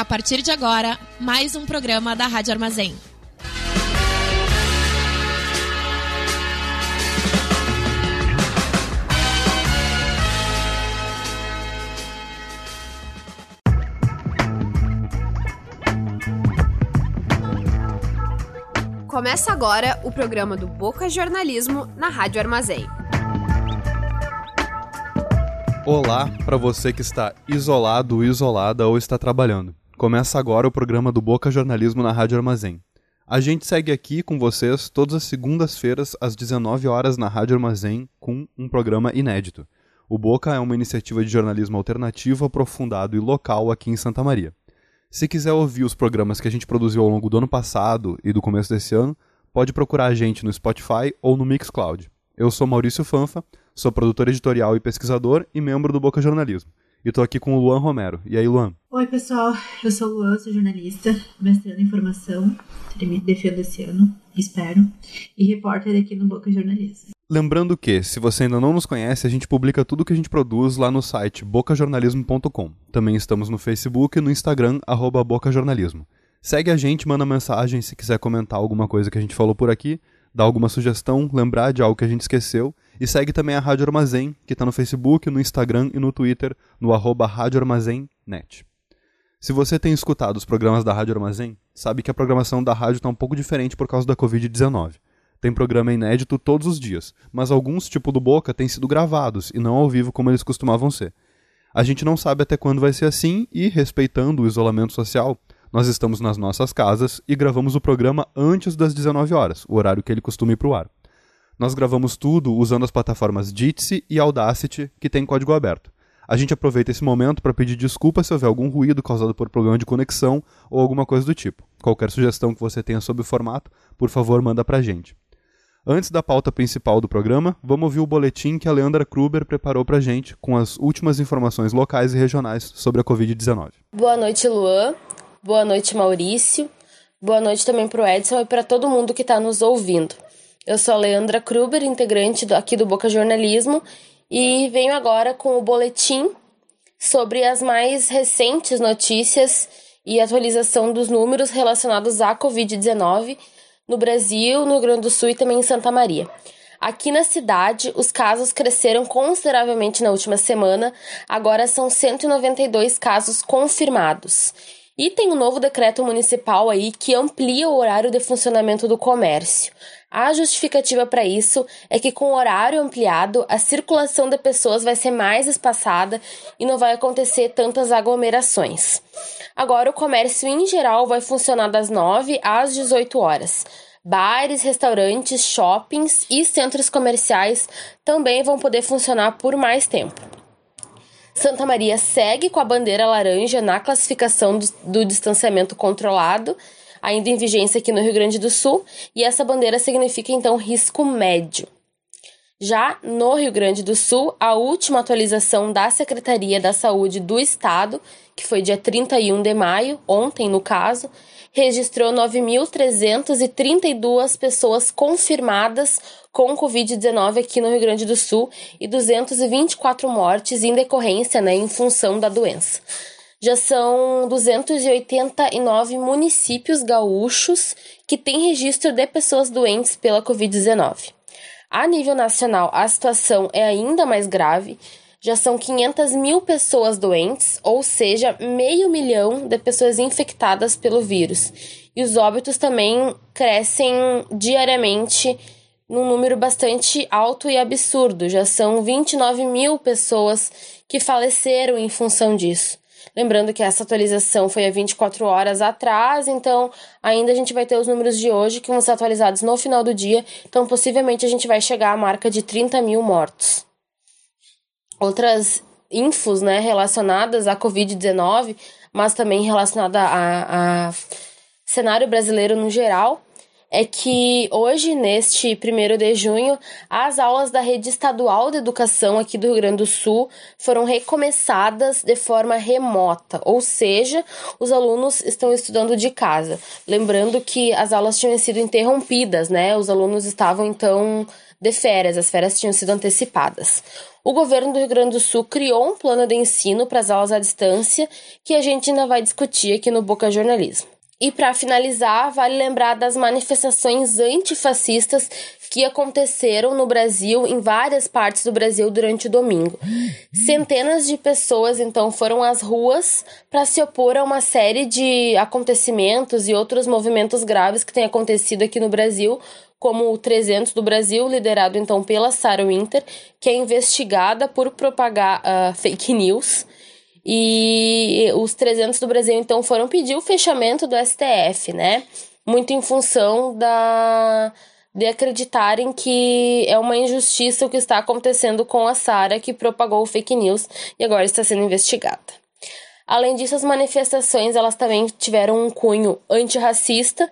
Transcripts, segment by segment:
a partir de agora, mais um programa da Rádio Armazém. Começa agora o programa do Boca Jornalismo na Rádio Armazém. Olá para você que está isolado, isolada ou está trabalhando. Começa agora o programa do Boca Jornalismo na Rádio Armazém. A gente segue aqui com vocês todas as segundas-feiras às 19 horas na Rádio Armazém com um programa inédito. O Boca é uma iniciativa de jornalismo alternativo, aprofundado e local aqui em Santa Maria. Se quiser ouvir os programas que a gente produziu ao longo do ano passado e do começo desse ano, pode procurar a gente no Spotify ou no Mixcloud. Eu sou Maurício Fanfa, sou produtor editorial e pesquisador e membro do Boca Jornalismo. E tô aqui com o Luan Romero. E aí, Luan? Oi, pessoal. Eu sou o Luan, sou jornalista, mestrando em informação. Defendo esse ano, espero. E repórter aqui no Boca Jornalismo. Lembrando que, se você ainda não nos conhece, a gente publica tudo que a gente produz lá no site bocajornalismo.com. Também estamos no Facebook e no Instagram, arroba bocajornalismo. Segue a gente, manda mensagem se quiser comentar alguma coisa que a gente falou por aqui, dar alguma sugestão, lembrar de algo que a gente esqueceu. E segue também a Rádio Armazém, que está no Facebook, no Instagram e no Twitter, no arroba Rádio Armazém.net. Se você tem escutado os programas da Rádio Armazém, sabe que a programação da rádio está um pouco diferente por causa da Covid-19. Tem programa inédito todos os dias, mas alguns, tipo do Boca, têm sido gravados e não ao vivo como eles costumavam ser. A gente não sabe até quando vai ser assim e, respeitando o isolamento social, nós estamos nas nossas casas e gravamos o programa antes das 19 horas, o horário que ele costuma ir para o ar. Nós gravamos tudo usando as plataformas Jitsi e Audacity, que tem código aberto. A gente aproveita esse momento para pedir desculpa se houver algum ruído causado por problema de conexão ou alguma coisa do tipo. Qualquer sugestão que você tenha sobre o formato, por favor, manda para a gente. Antes da pauta principal do programa, vamos ouvir o boletim que a Leandra Kruber preparou pra gente com as últimas informações locais e regionais sobre a Covid-19. Boa noite, Luan. Boa noite, Maurício. Boa noite também pro Edson e para todo mundo que está nos ouvindo. Eu sou a Leandra Kruber, integrante aqui do Boca Jornalismo, e venho agora com o boletim sobre as mais recentes notícias e atualização dos números relacionados à Covid-19 no Brasil, no Rio Grande do Sul e também em Santa Maria. Aqui na cidade, os casos cresceram consideravelmente na última semana, agora são 192 casos confirmados. E tem um novo decreto municipal aí que amplia o horário de funcionamento do comércio. A justificativa para isso é que com o horário ampliado, a circulação de pessoas vai ser mais espaçada e não vai acontecer tantas aglomerações. Agora, o comércio em geral vai funcionar das 9 às 18 horas. Bares, restaurantes, shoppings e centros comerciais também vão poder funcionar por mais tempo. Santa Maria segue com a bandeira laranja na classificação do, do distanciamento controlado ainda em vigência aqui no Rio Grande do Sul, e essa bandeira significa então risco médio. Já no Rio Grande do Sul, a última atualização da Secretaria da Saúde do Estado, que foi dia 31 de maio, ontem no caso, registrou 9.332 pessoas confirmadas com Covid-19 aqui no Rio Grande do Sul e 224 mortes em decorrência, né, em função da doença já são 289 municípios gaúchos que têm registro de pessoas doentes pela Covid-19. A nível nacional, a situação é ainda mais grave. Já são 500 mil pessoas doentes, ou seja, meio milhão de pessoas infectadas pelo vírus. E os óbitos também crescem diariamente num número bastante alto e absurdo. Já são 29 mil pessoas que faleceram em função disso. Lembrando que essa atualização foi há 24 horas atrás, então ainda a gente vai ter os números de hoje que vão ser atualizados no final do dia, então possivelmente a gente vai chegar à marca de 30 mil mortos. Outras infos né, relacionadas à Covid-19, mas também relacionada a, a cenário brasileiro no geral, é que hoje, neste primeiro de junho, as aulas da rede estadual de educação aqui do Rio Grande do Sul foram recomeçadas de forma remota, ou seja, os alunos estão estudando de casa. Lembrando que as aulas tinham sido interrompidas, né? Os alunos estavam então de férias, as férias tinham sido antecipadas. O governo do Rio Grande do Sul criou um plano de ensino para as aulas à distância que a gente ainda vai discutir aqui no Boca Jornalismo. E para finalizar, vale lembrar das manifestações antifascistas que aconteceram no Brasil, em várias partes do Brasil, durante o domingo. Centenas de pessoas então foram às ruas para se opor a uma série de acontecimentos e outros movimentos graves que têm acontecido aqui no Brasil, como o 300 do Brasil, liderado então pela Sarah Winter, que é investigada por propagar uh, fake news. E os 300 do Brasil, então, foram pedir o fechamento do STF, né? Muito em função da de acreditarem que é uma injustiça o que está acontecendo com a Sara, que propagou fake news e agora está sendo investigada. Além disso, as manifestações elas também tiveram um cunho antirracista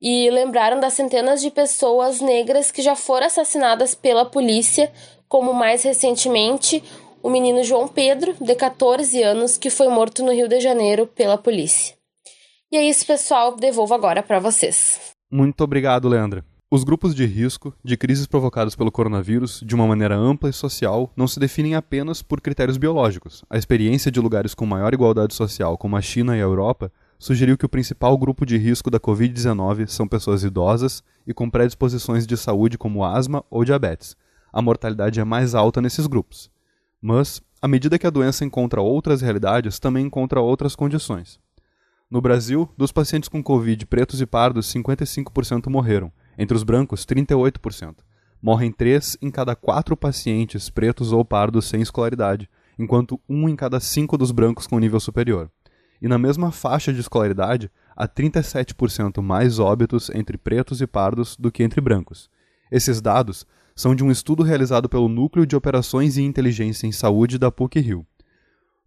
e lembraram das centenas de pessoas negras que já foram assassinadas pela polícia, como mais recentemente o menino João Pedro, de 14 anos, que foi morto no Rio de Janeiro pela polícia. E é isso, pessoal. Devolvo agora para vocês. Muito obrigado, Leandra. Os grupos de risco de crises provocadas pelo coronavírus, de uma maneira ampla e social, não se definem apenas por critérios biológicos. A experiência de lugares com maior igualdade social, como a China e a Europa, sugeriu que o principal grupo de risco da Covid-19 são pessoas idosas e com predisposições de saúde como asma ou diabetes. A mortalidade é mais alta nesses grupos. Mas, à medida que a doença encontra outras realidades, também encontra outras condições. No Brasil, dos pacientes com Covid pretos e pardos, 55% morreram. Entre os brancos, 38%. Morrem 3 em cada 4 pacientes pretos ou pardos sem escolaridade, enquanto 1 em cada 5 dos brancos com nível superior. E na mesma faixa de escolaridade, há 37% mais óbitos entre pretos e pardos do que entre brancos. Esses dados são de um estudo realizado pelo Núcleo de Operações e Inteligência em Saúde da PUC-Rio.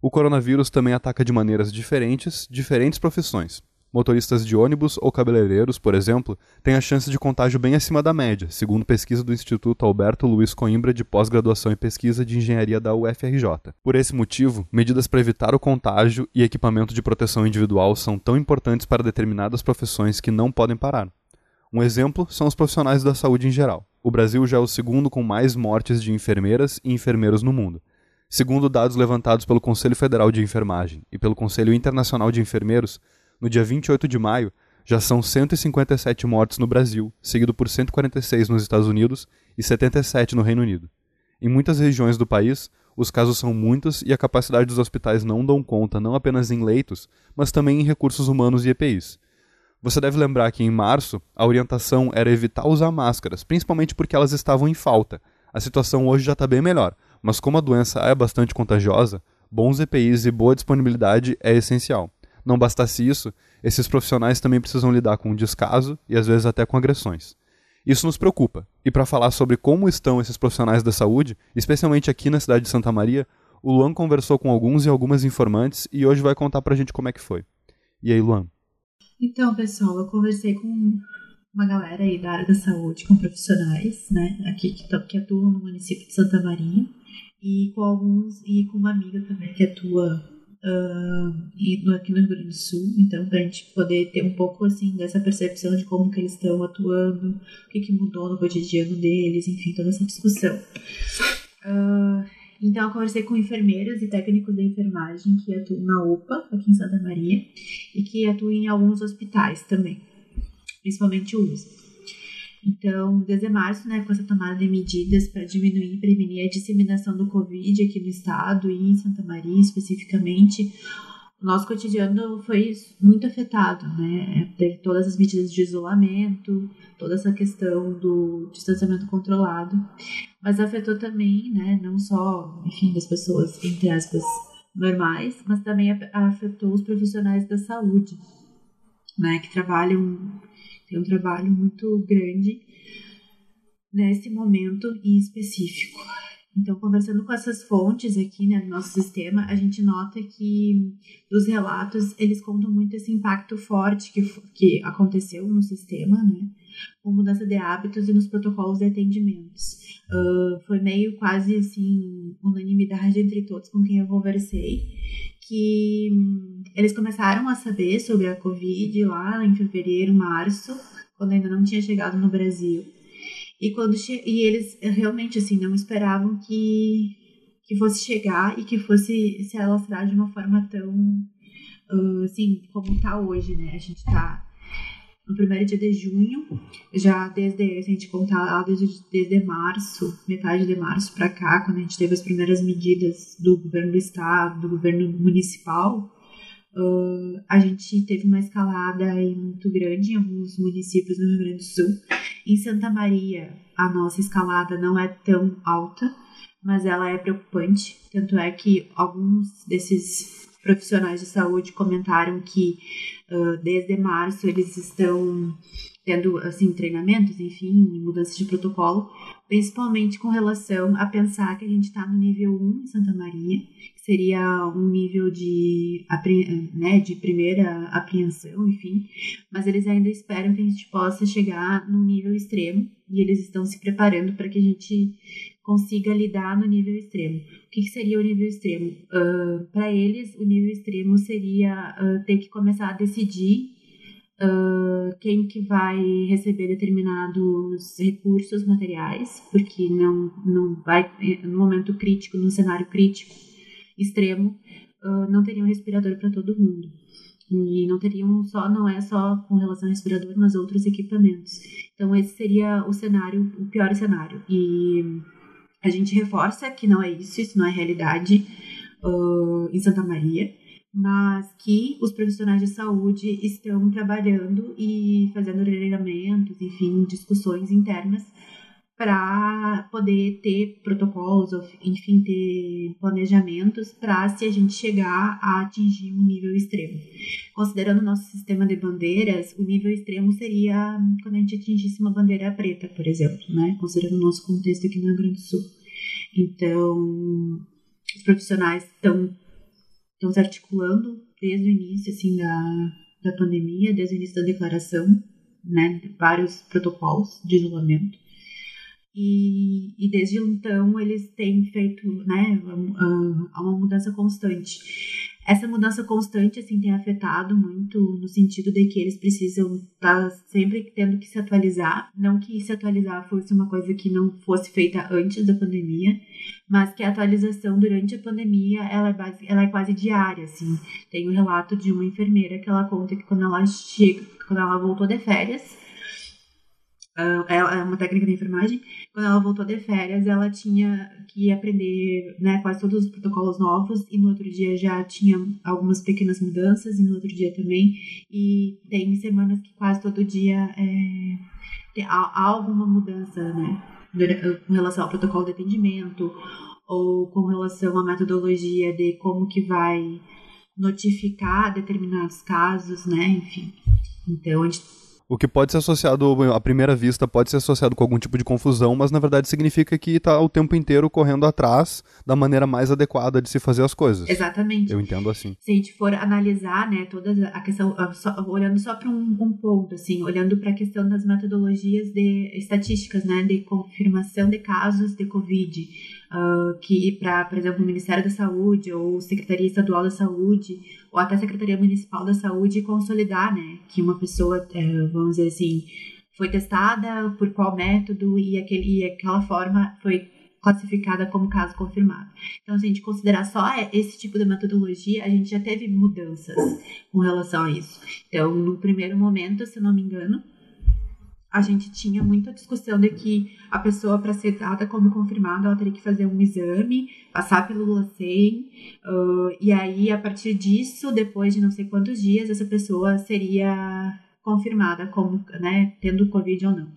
O coronavírus também ataca de maneiras diferentes diferentes profissões. Motoristas de ônibus ou cabeleireiros, por exemplo, têm a chance de contágio bem acima da média, segundo pesquisa do Instituto Alberto Luiz Coimbra de Pós-Graduação em Pesquisa de Engenharia da UFRJ. Por esse motivo, medidas para evitar o contágio e equipamento de proteção individual são tão importantes para determinadas profissões que não podem parar. Um exemplo são os profissionais da saúde em geral. O Brasil já é o segundo com mais mortes de enfermeiras e enfermeiros no mundo. Segundo dados levantados pelo Conselho Federal de Enfermagem e pelo Conselho Internacional de Enfermeiros, no dia 28 de maio já são 157 mortes no Brasil, seguido por 146 nos Estados Unidos e 77 no Reino Unido. Em muitas regiões do país, os casos são muitos e a capacidade dos hospitais não dão conta não apenas em leitos, mas também em recursos humanos e EPIs. Você deve lembrar que em março a orientação era evitar usar máscaras, principalmente porque elas estavam em falta. A situação hoje já está bem melhor, mas como a doença é bastante contagiosa, bons EPIs e boa disponibilidade é essencial. Não bastasse isso, esses profissionais também precisam lidar com descaso e às vezes até com agressões. Isso nos preocupa. E para falar sobre como estão esses profissionais da saúde, especialmente aqui na cidade de Santa Maria, o Luan conversou com alguns e algumas informantes e hoje vai contar pra gente como é que foi. E aí, Luan? Então, pessoal, eu conversei com uma galera aí da área da saúde, com profissionais, né, aqui que, que atuam no município de Santa Maria, e com alguns, e com uma amiga também que atua uh, aqui no Rio Grande do Sul, então para a gente poder ter um pouco assim dessa percepção de como que eles estão atuando, o que, que mudou no cotidiano deles, enfim, toda essa discussão. Uh, então, eu conversei com enfermeiros e técnicos de enfermagem que atuam na UPA, aqui em Santa Maria, e que atuam em alguns hospitais também, principalmente o USP. Então, desde março, né, com essa tomada de medidas para diminuir e prevenir a disseminação do Covid aqui no estado e em Santa Maria especificamente, nosso cotidiano foi muito afetado, né? Teve todas as medidas de isolamento, toda essa questão do distanciamento controlado, mas afetou também, né, não só, enfim, das pessoas, entre aspas, normais, mas também afetou os profissionais da saúde, né, que trabalham tem um trabalho muito grande nesse momento em específico. Então, conversando com essas fontes aqui né, no nosso sistema, a gente nota que dos relatos eles contam muito esse impacto forte que, que aconteceu no sistema, né? com mudança de hábitos e nos protocolos de atendimentos. Uh, foi meio quase assim unanimidade entre todos com quem eu conversei que um, eles começaram a saber sobre a Covid lá em fevereiro, março, quando ainda não tinha chegado no Brasil. E quando e eles realmente assim não esperavam que que fosse chegar e que fosse se alastrar de uma forma tão uh, assim como está hoje, né? A gente está no primeiro dia de junho, já desde, a gente contar desde, desde março, metade de março para cá, quando a gente teve as primeiras medidas do governo do estado, do governo municipal, uh, a gente teve uma escalada muito grande em alguns municípios no Rio Grande do Sul. Em Santa Maria, a nossa escalada não é tão alta, mas ela é preocupante. Tanto é que alguns desses profissionais de saúde comentaram que uh, desde março eles estão tendo assim treinamentos, enfim, mudanças de protocolo, principalmente com relação a pensar que a gente está no nível 1 em Santa Maria, seria um nível de, né, de primeira apreensão, enfim, mas eles ainda esperam que a gente possa chegar num nível extremo e eles estão se preparando para que a gente consiga lidar no nível extremo. O que, que seria o nível extremo? Uh, para eles, o nível extremo seria uh, ter que começar a decidir uh, quem que vai receber determinados recursos materiais, porque não, não vai, no momento crítico, num cenário crítico, extremo, não teria um respirador para todo mundo. E não teriam só, não é só com relação ao respirador, mas outros equipamentos. Então esse seria o cenário, o pior cenário. E a gente reforça que não é isso, isso não é realidade uh, em Santa Maria, mas que os profissionais de saúde estão trabalhando e fazendo treinamentos, enfim, discussões internas para poder ter protocolos, enfim, ter planejamentos para se a gente chegar a atingir um nível extremo. Considerando o nosso sistema de bandeiras, o nível extremo seria quando a gente atingisse uma bandeira preta, por exemplo, né? Considerando o nosso contexto aqui no Rio Grande do Sul. Então, os profissionais estão estão se articulando desde o início assim da, da pandemia, desde o início da declaração, né, vários protocolos de isolamento e, e desde então eles têm feito né, uma mudança constante. Essa mudança constante assim tem afetado muito no sentido de que eles precisam estar tá sempre tendo que se atualizar, não que se atualizar fosse uma coisa que não fosse feita antes da pandemia, mas que a atualização durante a pandemia ela é, base, ela é quase diária, assim. Tem o um relato de uma enfermeira que ela conta que quando ela chega, quando ela voltou de férias, ela é uma técnica de enfermagem. Quando ela voltou de férias, ela tinha que aprender né, quase todos os protocolos novos, e no outro dia já tinha algumas pequenas mudanças, e no outro dia também. E tem semanas que quase todo dia é, tem, há alguma mudança, né? Com relação ao protocolo de atendimento, ou com relação à metodologia de como que vai notificar determinados casos, né? Enfim. Então, a gente o que pode ser associado, à primeira vista, pode ser associado com algum tipo de confusão, mas na verdade significa que está o tempo inteiro correndo atrás da maneira mais adequada de se fazer as coisas. Exatamente. Eu entendo assim. Se a gente for analisar, né, toda a questão, só, olhando só para um, um, ponto, assim, olhando para a questão das metodologias de estatísticas, né, de confirmação de casos de Covid, uh, que para, por exemplo, o Ministério da Saúde ou Secretaria Estadual da Saúde ou até Secretaria Municipal da Saúde consolidar, né, que uma pessoa, uh, vamos dizer assim, foi testada por qual método e, aquele, e aquela forma foi classificada como caso confirmado. Então, se a gente considerar só esse tipo de metodologia, a gente já teve mudanças com relação a isso. Então, no primeiro momento, se não me engano, a gente tinha muita discussão de que a pessoa, para ser dada como confirmada, ela teria que fazer um exame, passar pelo LACEN, uh, e aí, a partir disso, depois de não sei quantos dias, essa pessoa seria confirmada como, né, tendo Covid ou não.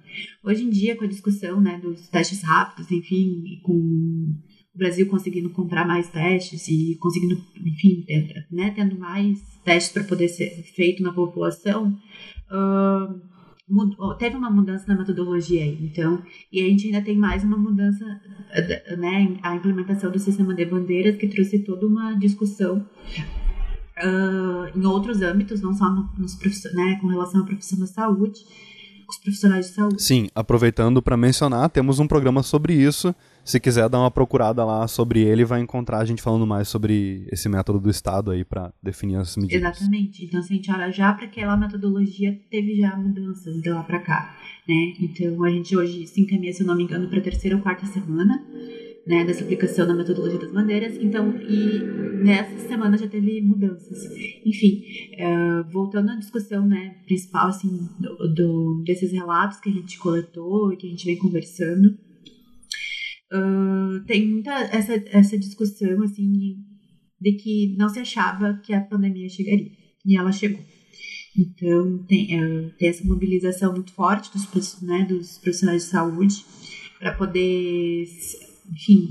Hoje em dia, com a discussão, né, dos testes rápidos, enfim, com o Brasil conseguindo comprar mais testes e conseguindo, enfim, né, tendo mais testes para poder ser feito na população, uh, teve uma mudança na metodologia aí, então, e a gente ainda tem mais uma mudança, né, a implementação do sistema de bandeiras que trouxe toda uma discussão uh, em outros âmbitos, não só no, nos né, com relação à profissão da saúde, com os profissionais de saúde. Sim, aproveitando para mencionar, temos um programa sobre isso. Se quiser dar uma procurada lá sobre ele, vai encontrar a gente falando mais sobre esse método do Estado aí para definir as medidas. Exatamente. Então, se a gente olha já para aquela metodologia, teve já mudanças de lá para cá, né? Então, a gente hoje se encaminha, se eu não me engano, para a terceira ou quarta semana né, dessa aplicação da metodologia das bandeiras. Então, e nessa semana já teve mudanças. Enfim, uh, voltando à discussão né, principal assim, do, do, desses relatos que a gente coletou e que a gente vem conversando, uh, tem muita essa, essa discussão assim de que não se achava que a pandemia chegaria e ela chegou. Então tem, uh, tem essa mobilização muito forte dos, né, dos profissionais de saúde para poder enfim,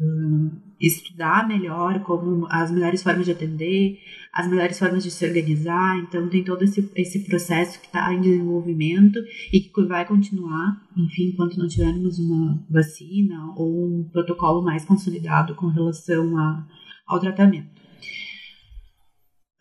uh, estudar melhor como as melhores formas de atender, as melhores formas de se organizar. Então, tem todo esse, esse processo que está em desenvolvimento e que vai continuar, enfim, enquanto não tivermos uma vacina ou um protocolo mais consolidado com relação a, ao tratamento.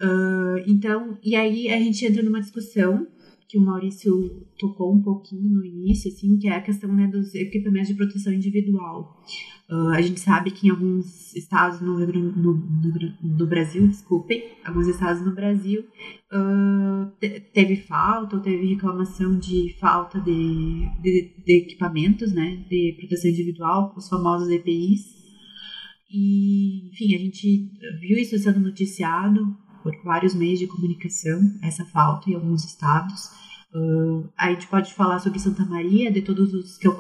Uh, então, e aí a gente entra numa discussão que o Maurício tocou um pouquinho no início, assim, que é a questão né, dos equipamentos de proteção individual. Uh, a gente sabe que em alguns estados no, no, no, no Brasil, desculpem, alguns estados no Brasil uh, te, teve falta ou teve reclamação de falta de, de, de, equipamentos, né, de proteção individual, os famosos EPIs. E, enfim, a gente viu isso sendo noticiado por vários meios de comunicação, essa falta em alguns estados. Uh, a gente pode falar sobre Santa Maria, de todos os que eu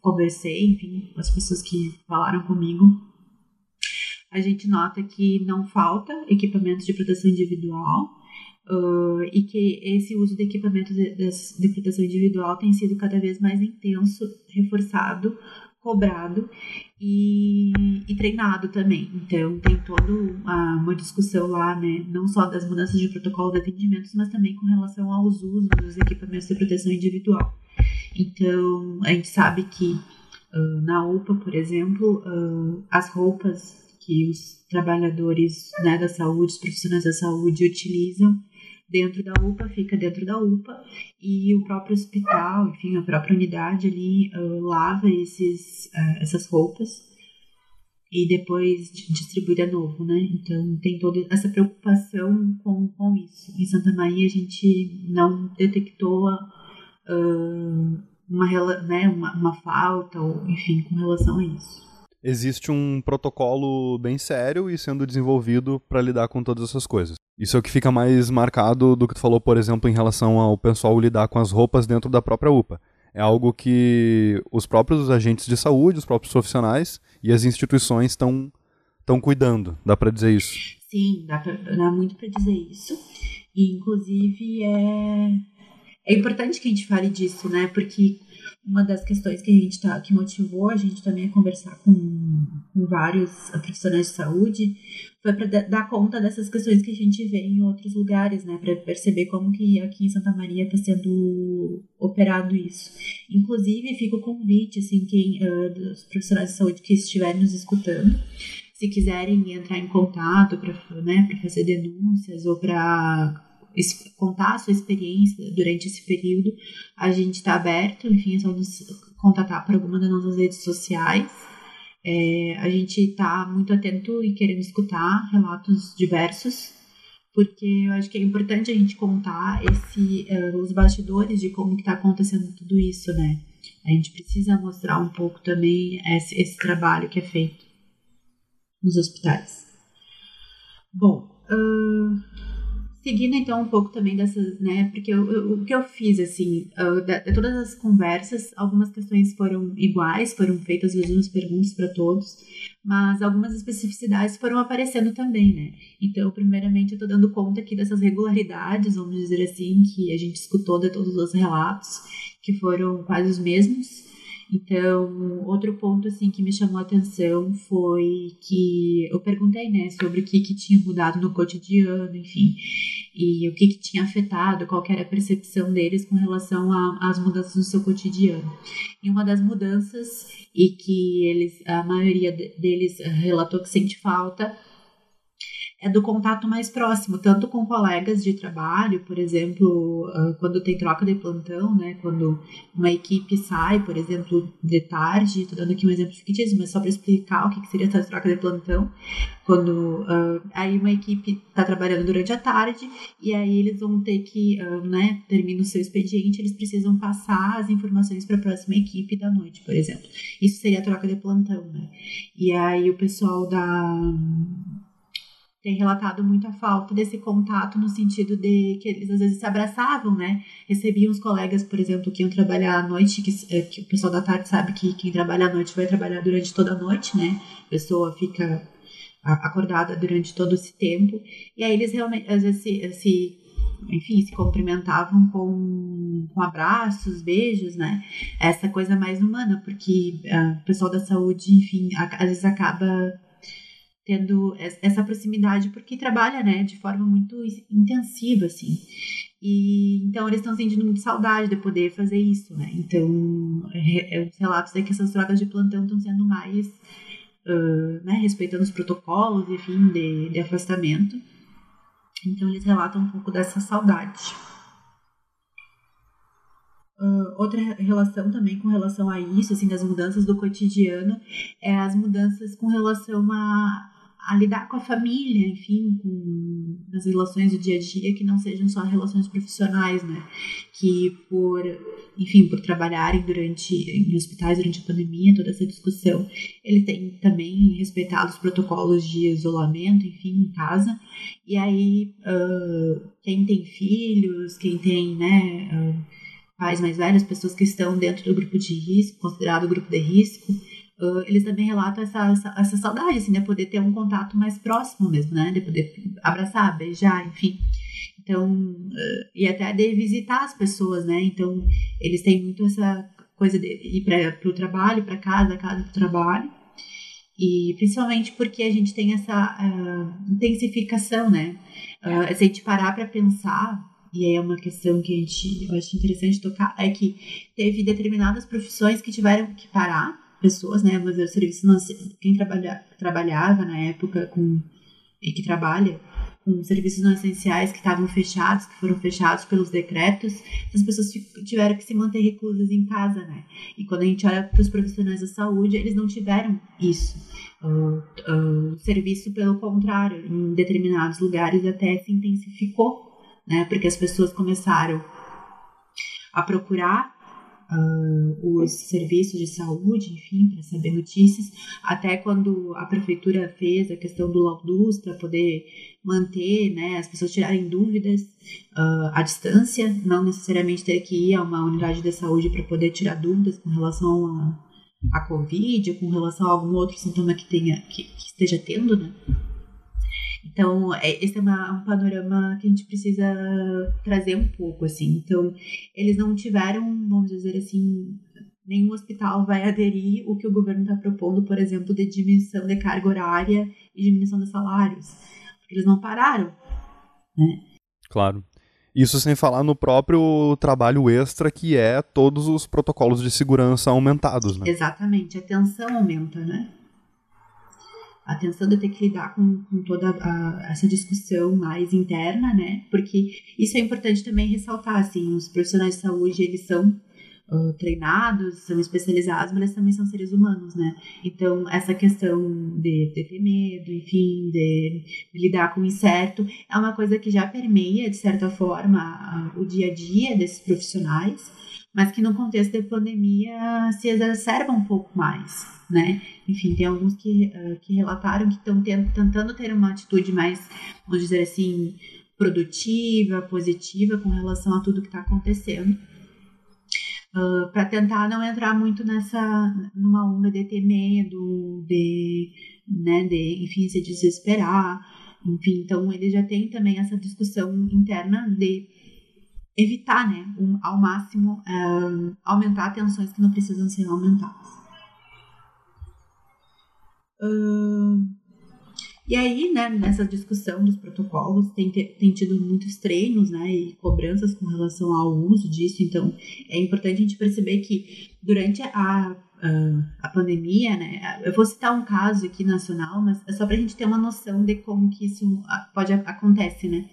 conversei, enfim, as pessoas que falaram comigo. A gente nota que não falta equipamentos de proteção individual uh, e que esse uso de equipamentos de, de, de proteção individual tem sido cada vez mais intenso, reforçado cobrado e, e, treinado também. Então, tem toda uma, discussão lá, né, não só das mudanças de protocolo de atendimentos, mas também com relação aos usos dos equipamentos de proteção individual. Então, a gente sabe que uh, na UPA, por exemplo, uh, as roupas que os trabalhadores né, da saúde, os profissionais da saúde utilizam, dentro da UPA, fica dentro da UPA, e o próprio hospital, enfim, a própria unidade ali uh, lava esses, uh, essas roupas e depois distribui de novo, né? Então tem toda essa preocupação com, com isso. Em Santa Maria a gente não detectou uh, uma, né, uma, uma falta, ou, enfim, com relação a isso existe um protocolo bem sério e sendo desenvolvido para lidar com todas essas coisas. Isso é o que fica mais marcado do que tu falou, por exemplo, em relação ao pessoal lidar com as roupas dentro da própria UPA. É algo que os próprios agentes de saúde, os próprios profissionais e as instituições estão estão cuidando. Dá para dizer isso? Sim, dá, pra, dá muito para dizer isso. E inclusive é é importante que a gente fale disso, né? Porque uma das questões que a gente tá, que motivou a gente também a conversar com, com vários profissionais de saúde foi para dar conta dessas questões que a gente vê em outros lugares, né, para perceber como que aqui em Santa Maria está sendo operado isso. Inclusive, fica o convite, assim, quem uh, dos profissionais de saúde que estiverem nos escutando, se quiserem entrar em contato para né, fazer denúncias ou para contar a sua experiência durante esse período, a gente está aberto, enfim, é só nos contatar por alguma das nossas redes sociais. É, a gente está muito atento e querendo escutar relatos diversos, porque eu acho que é importante a gente contar esse, uh, os bastidores de como está acontecendo tudo isso, né? A gente precisa mostrar um pouco também esse, esse trabalho que é feito nos hospitais. Bom, uh, Seguindo então um pouco também dessas, né? Porque eu, eu, o que eu fiz, assim, uh, de, de, todas as conversas, algumas questões foram iguais, foram feitas as mesmas perguntas para todos, mas algumas especificidades foram aparecendo também, né? Então, primeiramente, eu tô dando conta aqui dessas regularidades, vamos dizer assim, que a gente escutou de todos os relatos, que foram quase os mesmos. Então, outro ponto assim que me chamou a atenção foi que eu perguntei, né, sobre o que que tinha mudado no cotidiano, enfim, e o que que tinha afetado, qual era a percepção deles com relação às mudanças no seu cotidiano. E uma das mudanças e que eles, a maioria deles relatou que sente falta é do contato mais próximo, tanto com colegas de trabalho, por exemplo, quando tem troca de plantão, né? Quando uma equipe sai, por exemplo, de tarde, estou dando aqui um exemplo fictício, mas só para explicar o que seria essa troca de plantão, quando uh, aí uma equipe está trabalhando durante a tarde e aí eles vão ter que, uh, né, termina o seu expediente, eles precisam passar as informações para a próxima equipe da noite, por exemplo. Isso seria a troca de plantão, né? E aí o pessoal da tem relatado muito a falta desse contato no sentido de que eles às vezes se abraçavam, né? Recebiam os colegas, por exemplo, que iam trabalhar à noite, que, eh, que o pessoal da tarde sabe que quem trabalha à noite vai trabalhar durante toda a noite, né? A pessoa fica acordada durante todo esse tempo. E aí eles realmente, às vezes, se, se enfim, se cumprimentavam com, com abraços, beijos, né? Essa coisa mais humana, porque uh, o pessoal da saúde, enfim, às vezes acaba tendo essa proximidade porque trabalha, né, de forma muito intensiva, assim. E então eles estão sentindo muito saudade de poder fazer isso, né? Então, é, os relatos é que essas trocas de plantão estão sendo mais, uh, né, respeitando os protocolos, enfim, de, de afastamento. Então eles relatam um pouco dessa saudade. Uh, outra relação também com relação a isso, assim, das mudanças do cotidiano, é as mudanças com relação a, a lidar com a família, enfim, com as relações do dia a dia que não sejam só relações profissionais, né? Que por, enfim, por trabalharem durante em hospitais durante a pandemia, toda essa discussão, eles têm também respeitado os protocolos de isolamento, enfim, em casa. E aí, uh, quem tem filhos, quem tem, né, uh, pais mais velhos, pessoas que estão dentro do grupo de risco, considerado grupo de risco, uh, eles também relatam essa, essa, essa, saudade, assim, né? Poder ter um contato mais próximo mesmo, né? De poder abraçar, beijar, enfim. Então, uh, e até de visitar as pessoas, né? Então, eles têm muito essa coisa de ir para o trabalho, para casa, casa para o trabalho. E principalmente porque a gente tem essa uh, intensificação, né? Uh, se a gente parar para pensar, e aí é uma questão que a gente, eu acho interessante tocar, é que teve determinadas profissões que tiveram que parar pessoas, né? Mas o serviço não, quem trabalha, trabalhava na época com e que trabalha com serviços não essenciais que estavam fechados, que foram fechados pelos decretos, as pessoas tiveram que se manter reclusas em casa, né? E quando a gente olha para os profissionais da saúde, eles não tiveram isso. O, o serviço, pelo contrário, em determinados lugares até se intensificou, né? Porque as pessoas começaram a procurar uh, os serviços de saúde, enfim, para saber notícias, até quando a prefeitura fez a questão do Laudus para poder manter, né, as pessoas tirarem dúvidas uh, à distância, não necessariamente ter que ir a uma unidade de saúde para poder tirar dúvidas com relação a a Covid, com relação a algum outro sintoma que tenha que, que esteja tendo, né? Então, é, esse é uma, um panorama que a gente precisa trazer um pouco, assim. Então, eles não tiveram, vamos dizer assim, nenhum hospital vai aderir o que o governo está propondo, por exemplo, de diminuição de carga horária e diminuição de salários. Porque eles não pararam, né? Claro. Isso sem falar no próprio trabalho extra, que é todos os protocolos de segurança aumentados, né? Exatamente, a tensão aumenta, né? A tensão de ter que lidar com, com toda a, essa discussão mais interna, né? Porque isso é importante também ressaltar, assim, os profissionais de saúde, eles são uh, treinados, são especializados, mas também são seres humanos, né? Então, essa questão de, de ter medo, enfim, de, de, lidar com o incerto, é uma coisa que já permeia, de certa forma, o dia a dia desses profissionais, mas que no contexto da pandemia se exacerba um pouco mais, né? Enfim, tem alguns que, uh, que relataram que estão tentando ter uma atitude mais, vamos dizer assim, produtiva, positiva com relação a tudo que está acontecendo. Uh, para tentar não entrar muito nessa numa onda de ter medo, de, né, de enfim se desesperar, enfim, então ele já tem também essa discussão interna de evitar, né, um, ao máximo, uh, aumentar tensões que não precisam ser aumentadas. E aí, né, nessa discussão dos protocolos, tem, tem tido muitos treinos, né, e cobranças com relação ao uso disso, então é importante a gente perceber que durante a, uh, a pandemia, né? Eu vou citar um caso aqui nacional, mas é só para a gente ter uma noção de como que isso pode acontece, né?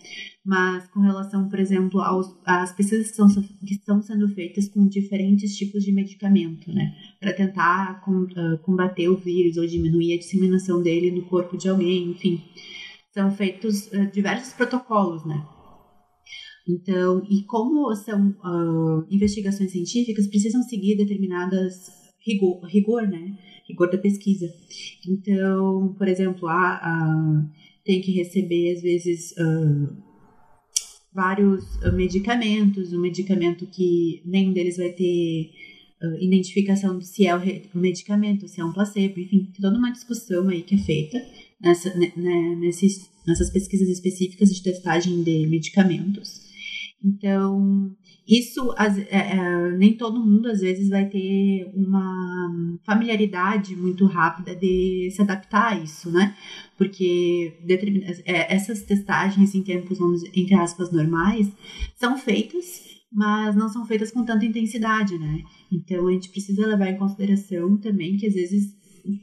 Mas com relação, por exemplo, aos, às pesquisas que, são, que estão sendo feitas com diferentes tipos de medicamento, né? Para tentar com, uh, combater o vírus ou diminuir a disseminação dele no corpo de alguém, enfim. São feitos uh, diversos protocolos, né? Então, e como são uh, investigações científicas, precisam seguir determinadas rigor, rigor, né? Rigor da pesquisa. Então, por exemplo, a, a tem que receber às vezes uh, vários medicamentos, um medicamento que nenhum deles vai ter uh, identificação de se é o medicamento, se é um placebo, enfim, toda uma discussão aí que é feita nessa, né, nesses, nessas pesquisas específicas de testagem de medicamentos. Então, isso é, é, nem todo mundo às vezes vai ter uma familiaridade muito rápida de se adaptar a isso, né? Porque é, essas testagens em tempos, vamos, entre aspas, normais são feitas, mas não são feitas com tanta intensidade, né? Então a gente precisa levar em consideração também que às vezes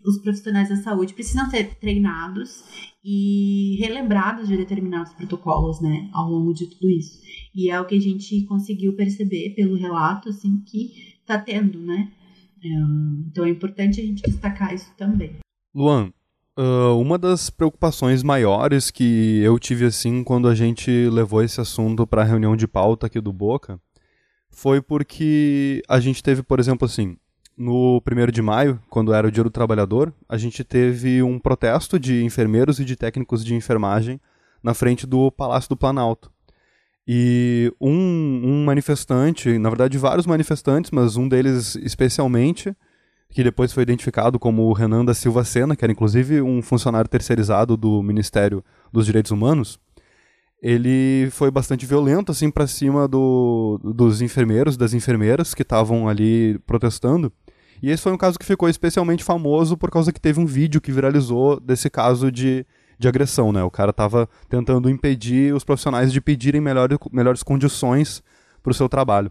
os profissionais da saúde precisam ser treinados e relembrados de determinados protocolos, né, ao longo de tudo isso. E é o que a gente conseguiu perceber pelo relato, assim, que está tendo, né? É, então é importante a gente destacar isso também. Luan, uh, uma das preocupações maiores que eu tive, assim, quando a gente levou esse assunto para a reunião de pauta aqui do Boca, foi porque a gente teve, por exemplo, assim, no 1 de maio, quando era o Dia do Trabalhador, a gente teve um protesto de enfermeiros e de técnicos de enfermagem na frente do Palácio do Planalto. E um, um manifestante, na verdade vários manifestantes, mas um deles especialmente, que depois foi identificado como o Renan da Silva Sena, que era inclusive um funcionário terceirizado do Ministério dos Direitos Humanos, ele foi bastante violento assim para cima do, dos enfermeiros, das enfermeiras que estavam ali protestando. E esse foi um caso que ficou especialmente famoso por causa que teve um vídeo que viralizou desse caso de, de agressão, né? O cara estava tentando impedir os profissionais de pedirem melhor, melhores condições para o seu trabalho.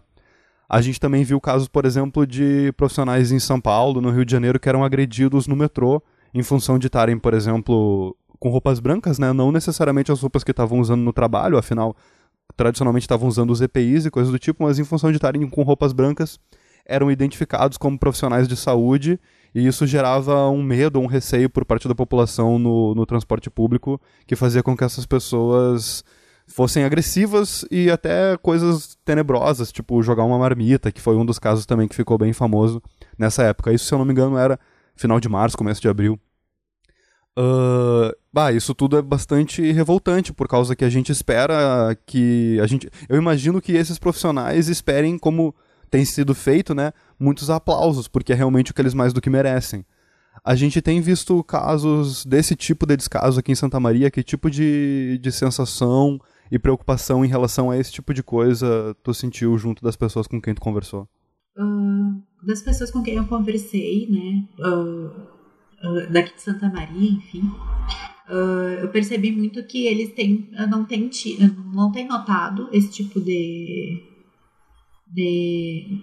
A gente também viu casos, por exemplo, de profissionais em São Paulo, no Rio de Janeiro, que eram agredidos no metrô em função de estarem, por exemplo, com roupas brancas, né? Não necessariamente as roupas que estavam usando no trabalho, afinal, tradicionalmente estavam usando os EPIs e coisas do tipo, mas em função de estarem com roupas brancas eram identificados como profissionais de saúde e isso gerava um medo, um receio por parte da população no, no transporte público que fazia com que essas pessoas fossem agressivas e até coisas tenebrosas, tipo jogar uma marmita, que foi um dos casos também que ficou bem famoso nessa época. Isso, se eu não me engano, era final de março, começo de abril. Uh, bah, isso tudo é bastante revoltante, por causa que a gente espera que. a gente Eu imagino que esses profissionais esperem como tem sido feito, né, muitos aplausos, porque é realmente o que eles mais do que merecem. A gente tem visto casos desse tipo de descaso aqui em Santa Maria, que tipo de, de sensação e preocupação em relação a esse tipo de coisa tu sentiu junto das pessoas com quem tu conversou? Uh, das pessoas com quem eu conversei, né, uh, uh, daqui de Santa Maria, enfim, eu percebi muito que eles têm, não têm, não têm notado esse tipo de de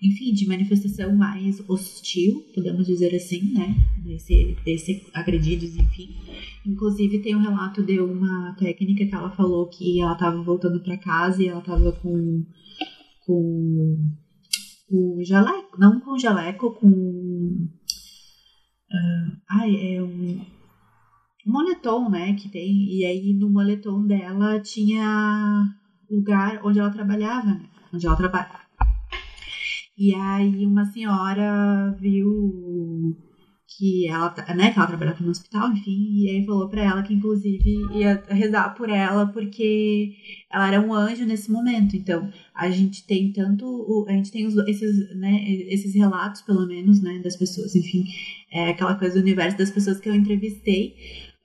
enfim, de manifestação mais hostil, podemos dizer assim, né, desse, desse agredidos, enfim. Inclusive tem um relato de uma técnica que ela falou que ela estava voltando para casa e ela estava com com o jaleco, não com jaleco, com uh, ai, é um, moletom, né, que tem, e aí no moletom dela tinha lugar onde ela trabalhava, né, onde ela trabalha. E aí uma senhora viu que ela, né, que ela trabalhava no hospital, enfim, e aí falou para ela que inclusive ia rezar por ela porque ela era um anjo nesse momento. Então, a gente tem tanto, a gente tem os, esses, né, esses relatos pelo menos, né, das pessoas, enfim, é aquela coisa do universo das pessoas que eu entrevistei,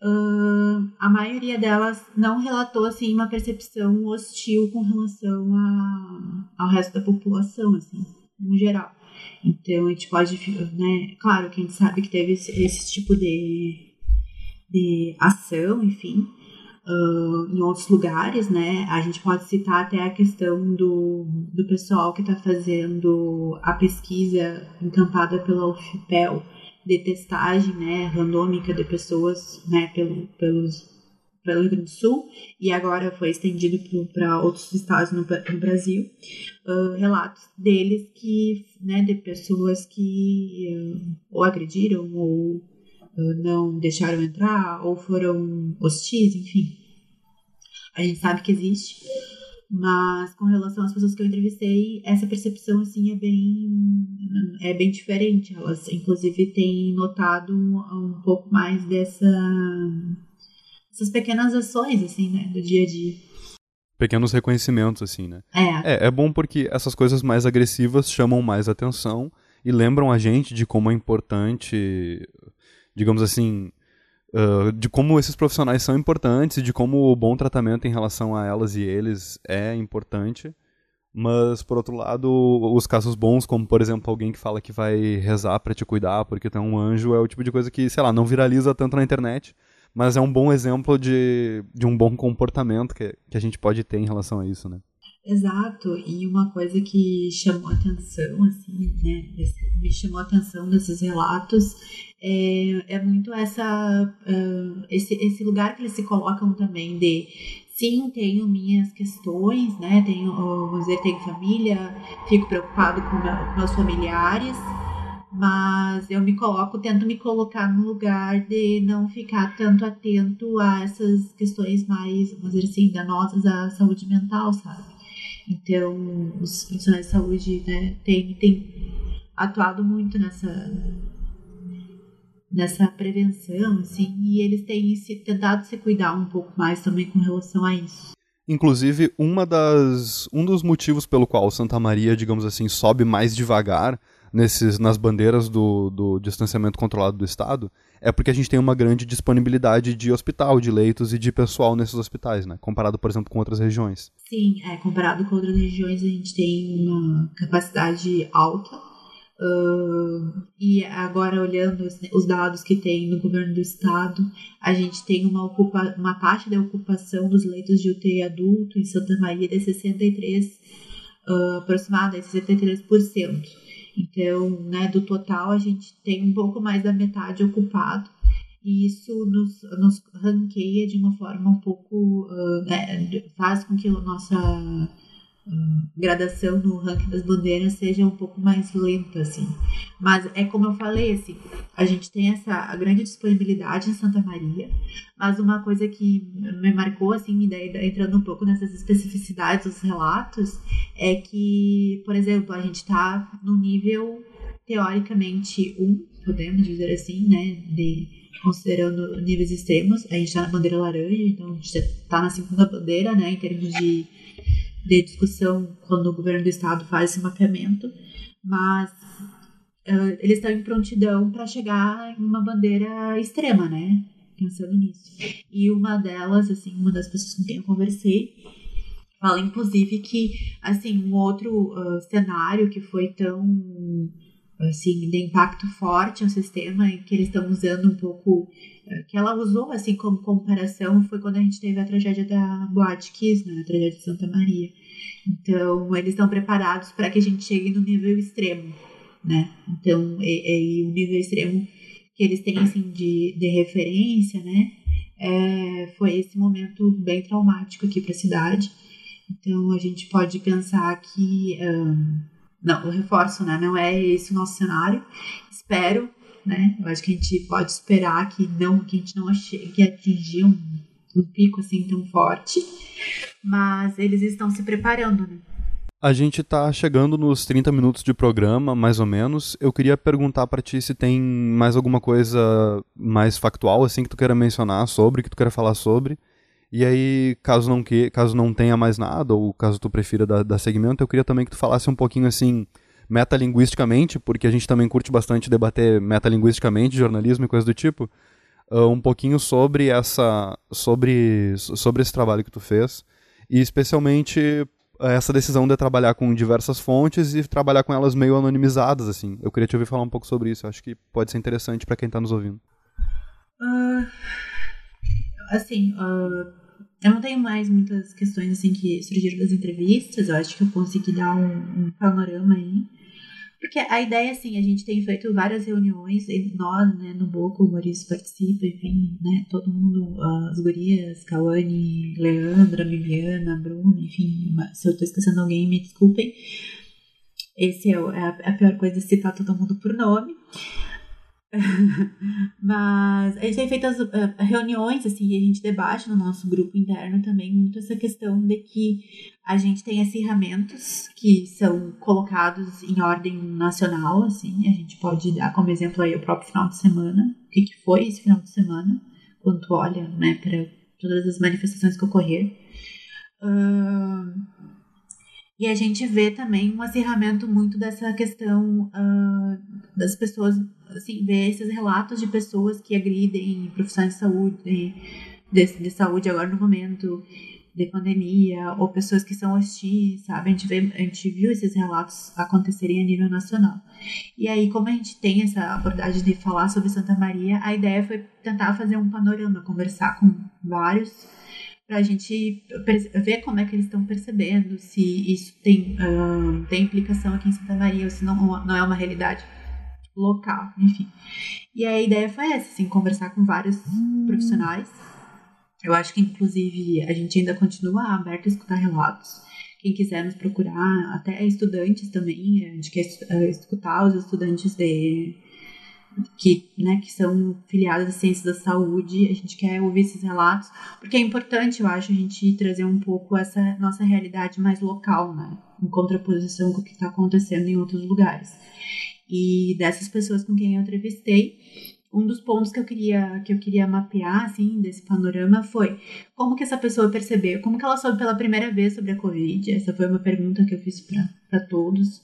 uh, a maioria delas não relatou assim uma percepção hostil com relação a, ao resto da população, assim, no geral. Então a gente pode, né, claro que a gente sabe que teve esse, esse tipo de, de ação, enfim, uh, em outros lugares, né? A gente pode citar até a questão do, do pessoal que está fazendo a pesquisa encampada pela UFPEL de testagem, né, randômica de pessoas, né, pelo, pelos pelo Rio Grande do Sul e agora foi estendido para outros estados no, no Brasil, uh, relatos deles que, né, de pessoas que uh, ou agrediram ou uh, não deixaram entrar ou foram hostis, enfim. A gente sabe que existe, mas com relação às pessoas que eu entrevistei, essa percepção assim é bem é bem diferente. Elas inclusive têm notado um pouco mais dessa essas pequenas ações, assim, né, do dia a dia. Pequenos reconhecimentos, assim, né? É. é. É bom porque essas coisas mais agressivas chamam mais atenção e lembram a gente de como é importante, digamos assim, uh, de como esses profissionais são importantes de como o bom tratamento em relação a elas e eles é importante. Mas, por outro lado, os casos bons, como por exemplo alguém que fala que vai rezar para te cuidar porque tem um anjo, é o tipo de coisa que, sei lá, não viraliza tanto na internet, mas é um bom exemplo de, de um bom comportamento que, que a gente pode ter em relação a isso, né? Exato, e uma coisa que chamou atenção, assim, né, me chamou atenção desses relatos é, é muito essa, uh, esse, esse lugar que eles se colocam também de sim, tenho minhas questões, né, tenho, vamos dizer, tenho família, fico preocupado com meus familiares, mas eu me coloco, tento me colocar no lugar de não ficar tanto atento a essas questões mais, vamos dizer assim, danosas à saúde mental, sabe? Então, os profissionais de saúde né, têm, têm atuado muito nessa nessa prevenção, assim, e eles têm se, tentado se cuidar um pouco mais também com relação a isso. Inclusive, uma das, um dos motivos pelo qual Santa Maria, digamos assim, sobe mais devagar nesses, nas bandeiras do, do distanciamento controlado do Estado é porque a gente tem uma grande disponibilidade de hospital, de leitos e de pessoal nesses hospitais, né? Comparado, por exemplo, com outras regiões. Sim, é, comparado com outras regiões, a gente tem uma capacidade alta. Uh, e agora, olhando os, os, dados que tem no governo do estado, a gente tem uma, ocupa, uma taxa de ocupação dos leitos de UTI adulto em Santa Maria de 63, uh, aproximadamente 63%. Então, né, do total, a gente tem um pouco mais da metade ocupado. E isso nos, nos ranqueia de uma forma um pouco. Uh, né, faz com que a nossa gradação no ranking das bandeiras seja um pouco mais lenta, assim. Mas é como eu falei, assim, a gente tem essa grande disponibilidade em Santa Maria, mas uma coisa que me marcou, assim, daí, entrando um pouco nessas especificidades dos relatos, é que, por exemplo, a gente está no nível teoricamente 1, um, podemos dizer assim, né, de considerando níveis extremos, a gente está na bandeira laranja, então a gente está na segunda bandeira, né, em termos de de discussão quando o governo do estado faz esse mapeamento, mas uh, eles estão em prontidão para chegar em uma bandeira extrema, né? Pensando nisso. E uma delas, assim, uma das pessoas com quem eu conversei, fala inclusive que, assim, um outro uh, cenário que foi tão assim, de impacto forte ao sistema que eles estão usando um pouco, que ela usou assim como comparação foi quando a gente teve a tragédia da Boate Kiss, né, a tragédia de Santa Maria. Então, eles estão preparados para que a gente chegue no nível extremo, né? Então, e, e o nível extremo que eles têm assim de, de referência, né, é, foi esse momento bem traumático aqui para a cidade. Então, a gente pode pensar que um, não, eu reforço, né? Não é esse o nosso cenário. Espero, né? Eu acho que a gente pode esperar que não, que a gente não chegue a atingir um, um pico assim tão forte, mas eles estão se preparando, né? A gente tá chegando nos 30 minutos de programa, mais ou menos. Eu queria perguntar para ti se tem mais alguma coisa mais factual assim que tu queira mencionar sobre, que tu queira falar sobre. E aí, caso não, que, caso não tenha mais nada, ou caso tu prefira dar, dar segmento, eu queria também que tu falasse um pouquinho assim, metalinguisticamente, porque a gente também curte bastante debater metalinguisticamente, jornalismo e coisa do tipo, uh, um pouquinho sobre essa. sobre, sobre esse trabalho que tu fez, e especialmente essa decisão de trabalhar com diversas fontes e trabalhar com elas meio anonimizadas, assim. Eu queria te ouvir falar um pouco sobre isso, acho que pode ser interessante para quem está nos ouvindo. Uh, assim, uh, eu não tenho mais muitas questões assim que surgiram das entrevistas, eu acho que eu consegui dar um, um panorama aí. Porque a ideia, assim, a gente tem feito várias reuniões, nós, né, no Boco, o Maurício participa, enfim, né, todo mundo, as gurias, Cauane, Leandra, Viviana, Bruna, enfim, se eu tô esquecendo alguém, me desculpem. Esse é, é a pior coisa de citar todo mundo por nome. Mas a gente tem feito as uh, reuniões, assim, e a gente debate no nosso grupo interno também muito essa questão de que a gente tem as ferramentas que são colocados em ordem nacional, assim, a gente pode dar como exemplo aí o próprio final de semana, o que, que foi esse final de semana, quando tu olha, né, para todas as manifestações que ocorreram. Uh, e a gente vê também um acirramento muito dessa questão uh, das pessoas, assim, ver esses relatos de pessoas que agridem profissionais de saúde, de, de saúde agora no momento de pandemia, ou pessoas que são hostis, sabe? A gente, vê, a gente viu esses relatos acontecerem a nível nacional. E aí, como a gente tem essa abordagem de falar sobre Santa Maria, a ideia foi tentar fazer um panorama, conversar com vários para a gente ver como é que eles estão percebendo, se isso tem, uh, tem implicação aqui em Santa Maria ou se não, não é uma realidade local, enfim. E a ideia foi essa, assim, conversar com vários hum. profissionais. Eu acho que, inclusive, a gente ainda continua aberto a escutar relatos. Quem quiser nos procurar, até estudantes também, a gente quer eh, escutar os estudantes de que, né, que são filiadas às ciências da saúde, a gente quer ouvir esses relatos, porque é importante, eu acho, a gente trazer um pouco essa nossa realidade mais local, né, em contraposição com o que está acontecendo em outros lugares. E dessas pessoas com quem eu entrevistei, um dos pontos que eu queria que eu queria mapear assim desse panorama foi como que essa pessoa percebeu, como que ela soube pela primeira vez sobre a covid. Essa foi uma pergunta que eu fiz para todos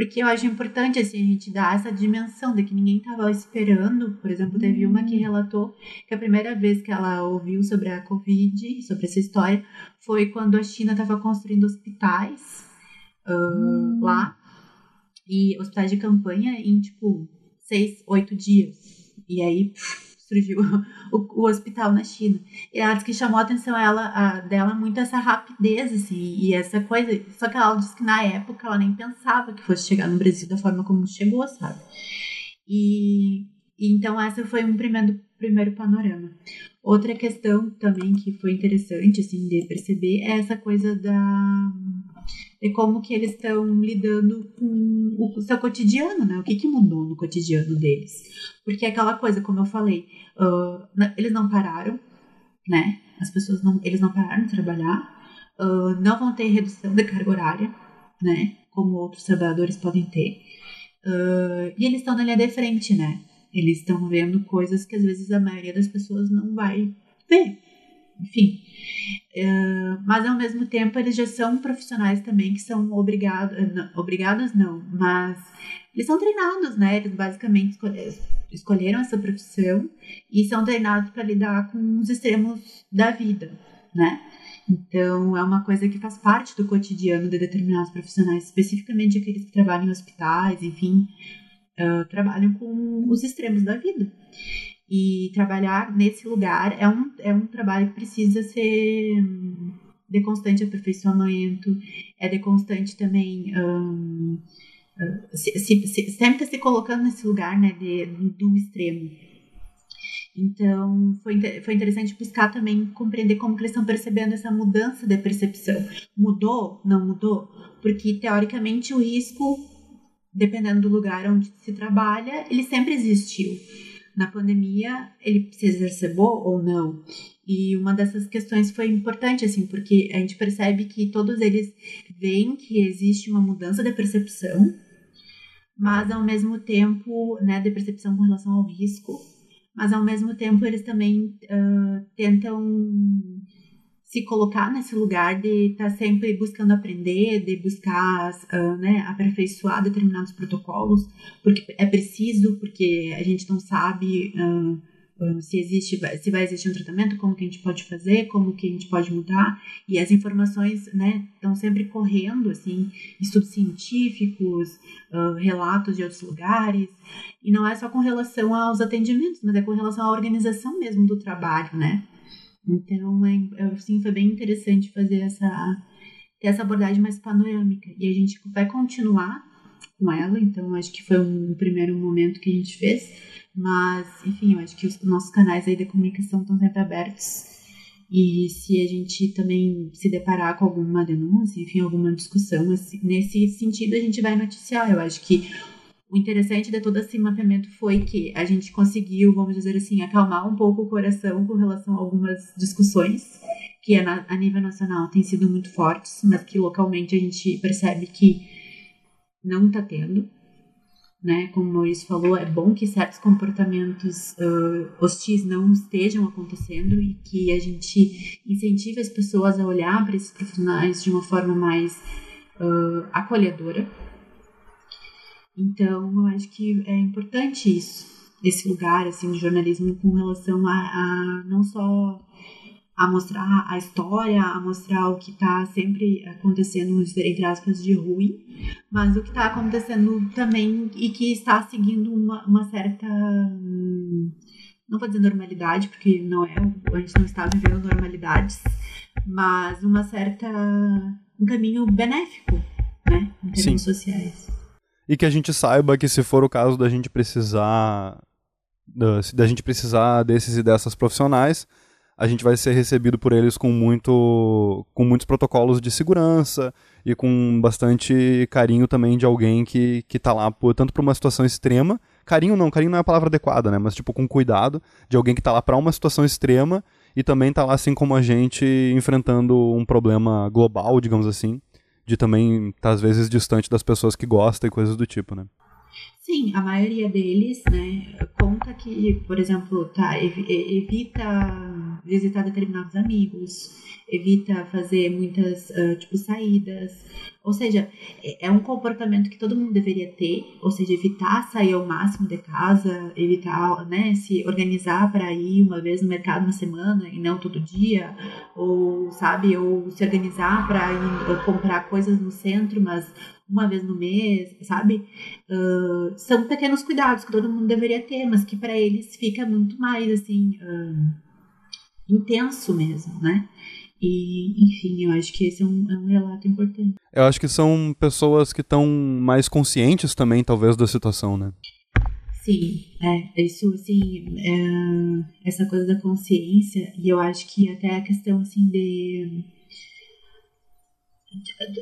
porque eu acho importante assim, a gente dar essa dimensão de que ninguém estava esperando. Por exemplo, teve uma que relatou que a primeira vez que ela ouviu sobre a Covid, sobre essa história, foi quando a China estava construindo hospitais uh, hum. lá. E hospitais de campanha em, tipo, seis, oito dias. E aí, surgiu o, o, hospital na China. E ela disse que chamou a atenção ela, a, dela muito essa rapidez, assim, e essa coisa. Só que ela disse que na época ela nem pensava que fosse chegar no Brasil da forma como chegou, sabe? E, e então essa foi um primeiro, primeiro panorama. Outra questão também que foi interessante, assim, de perceber é essa coisa da de como que eles estão lidando com o seu cotidiano, né? O que, que mudou no cotidiano deles. Porque é aquela coisa, como eu falei, uh, eles não pararam, né? As pessoas não, eles não pararam de trabalhar, uh, não vão ter redução de carga horária, né? Como outros trabalhadores podem ter. Uh, e eles estão na linha de frente, né? Eles estão vendo coisas que às vezes a maioria das pessoas não vai ver. Enfim. Uh, mas ao mesmo tempo eles já são profissionais também que são obrigados, não, obrigados não, mas eles são treinados, né? Eles basicamente escolheram essa profissão e são treinados para lidar com os extremos da vida, né? Então, é uma coisa que faz parte do cotidiano de determinados profissionais, especificamente aqueles que trabalham em hospitais, enfim, uh, trabalham com os extremos da vida. E trabalhar nesse lugar é um, é um trabalho que precisa ser de constante aperfeiçoamento, é de constante também. Um, se, se, se, sempre se colocando nesse lugar né, de, do extremo. Então, foi, foi interessante buscar também compreender como eles estão percebendo essa mudança de percepção. Mudou? Não mudou? Porque, teoricamente, o risco, dependendo do lugar onde se trabalha, ele sempre existiu. Na pandemia, ele se exacerbou ou não? E uma dessas questões foi importante, assim, porque a gente percebe que todos eles veem que existe uma mudança de percepção, mas ao mesmo tempo, né, de percepção com relação ao risco, mas ao mesmo tempo eles também uh, tentam se colocar nesse lugar de estar tá sempre buscando aprender, de buscar uh, né, aperfeiçoar determinados protocolos, porque é preciso, porque a gente não sabe uh, se existe, se vai existir um tratamento, como que a gente pode fazer, como que a gente pode mudar, e as informações, né, estão sempre correndo, assim, estudos científicos, uh, relatos de outros lugares, e não é só com relação aos atendimentos, mas é com relação à organização mesmo do trabalho, né, Então, é, assim, foi bem interessante fazer essa, ter essa abordagem mais panorâmica. E a gente vai continuar com ela, então acho que foi um primeiro momento que a gente fez. Mas, enfim, eu acho que os nossos canais aí de comunicação estão sempre abertos. E se a gente também se deparar com alguma denúncia, enfim, alguma discussão, assim, nesse sentido a gente vai noticiar. Eu acho que o interessante de todo esse mapeamento foi que a gente conseguiu, vamos dizer assim, acalmar um pouco o coração com relação a algumas discussões que a nível nacional têm sido muito fortes, mas que localmente a gente percebe que não está tendo. Né? Como o Maurício falou, é bom que certos comportamentos uh, hostis não estejam acontecendo e que a gente incentive as pessoas a olhar para esses profissionais de uma forma mais uh, acolhedora então, eu acho que é importante isso, esse lugar assim, de jornalismo com relação a, a não só a mostrar a história, a mostrar o que está sempre acontecendo, entre aspas, de ruim, mas o que está acontecendo também e que está seguindo uma, uma certa. Não vou dizer normalidade, porque não é, a gente não está vivendo normalidades, mas uma certa. um caminho benéfico, né, em termos Sim. sociais e que a gente saiba que se for o caso da gente precisar da, da gente precisar desses e dessas profissionais, a gente vai ser recebido por eles com muito com muitos protocolos de segurança e com bastante carinho também de alguém que que tá lá por, tanto para uma situação extrema, carinho não, carinho não é a palavra adequada, né, mas tipo com cuidado de alguém que tá lá para uma situação extrema e também tá lá assim como a gente enfrentando um problema global, digamos assim de também estar tá, às vezes distante das pessoas que gostam e coisas do tipo, né? Sim, a maioria deles, né, conta que, por exemplo, tá, evita visitar determinados amigos, evita fazer muitas, tipo, saídas, ou seja, é, é um comportamento que todo mundo deveria ter, ou seja, evitar sair ao máximo de casa, evitar, né, se organizar para ir uma vez no mercado na semana e não todo dia, ou, sabe, ou se organizar para ir comprar coisas no centro, mas uma vez no mês, sabe? Uh, são pequenos cuidados que todo mundo deveria ter, mas que para eles fica muito mais, assim, uh, intenso mesmo, né? E, enfim, eu acho que esse é um, é um relato importante. Eu acho que são pessoas que estão mais conscientes também, talvez, da situação, né? Sim, é, isso, assim, é, essa coisa da consciência, e eu acho que até a questão, assim, de...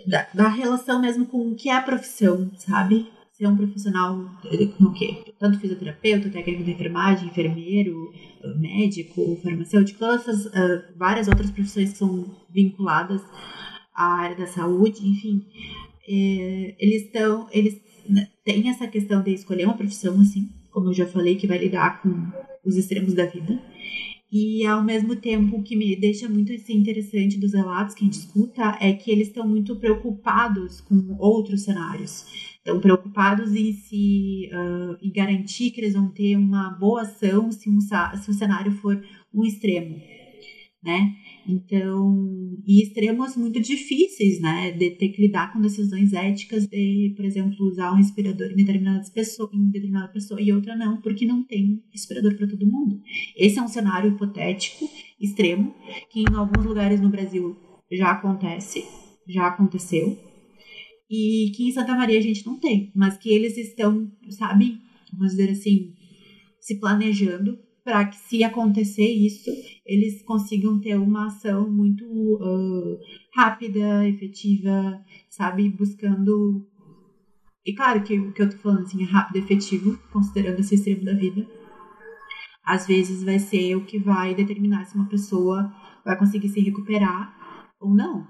Da, da relação mesmo com o que é a profissão, sabe? ser um profissional no quê? Tanto fisioterapeuta, técnico de enfermagem, enfermeiro, médico, farmacêutico, todas essas uh, várias outras profissões que são vinculadas à área da saúde, enfim, é, eles estão, eles né, têm essa questão de escolher uma profissão assim, como eu já falei, que vai lidar com os extremos da vida. E ao mesmo tempo, o que me deixa muito assim, interessante dos relatos que a gente escuta é que eles estão muito preocupados com outros cenários estão preocupados em se uh, em garantir que eles vão ter uma boa ação se, um, se o cenário for um extremo, né? Então, e extremos muito difíceis, né? De ter que lidar com decisões éticas de, por exemplo, usar um respirador em determinadas pessoas, em determinada pessoa e outra não, porque não tem respirador para todo mundo. Esse é um cenário hipotético, extremo, que em alguns lugares no Brasil já acontece, já aconteceu, e que em Santa Maria a gente não tem, mas que eles estão, sabe, vamos dizer assim, se planejando para que se acontecer isso, eles consigam ter uma ação muito uh, rápida, efetiva, sabe, buscando e claro que o que eu tô falando assim é rápido e efetivo, considerando esse extremo da vida. Às vezes vai ser o que vai determinar se uma pessoa vai conseguir se recuperar ou não.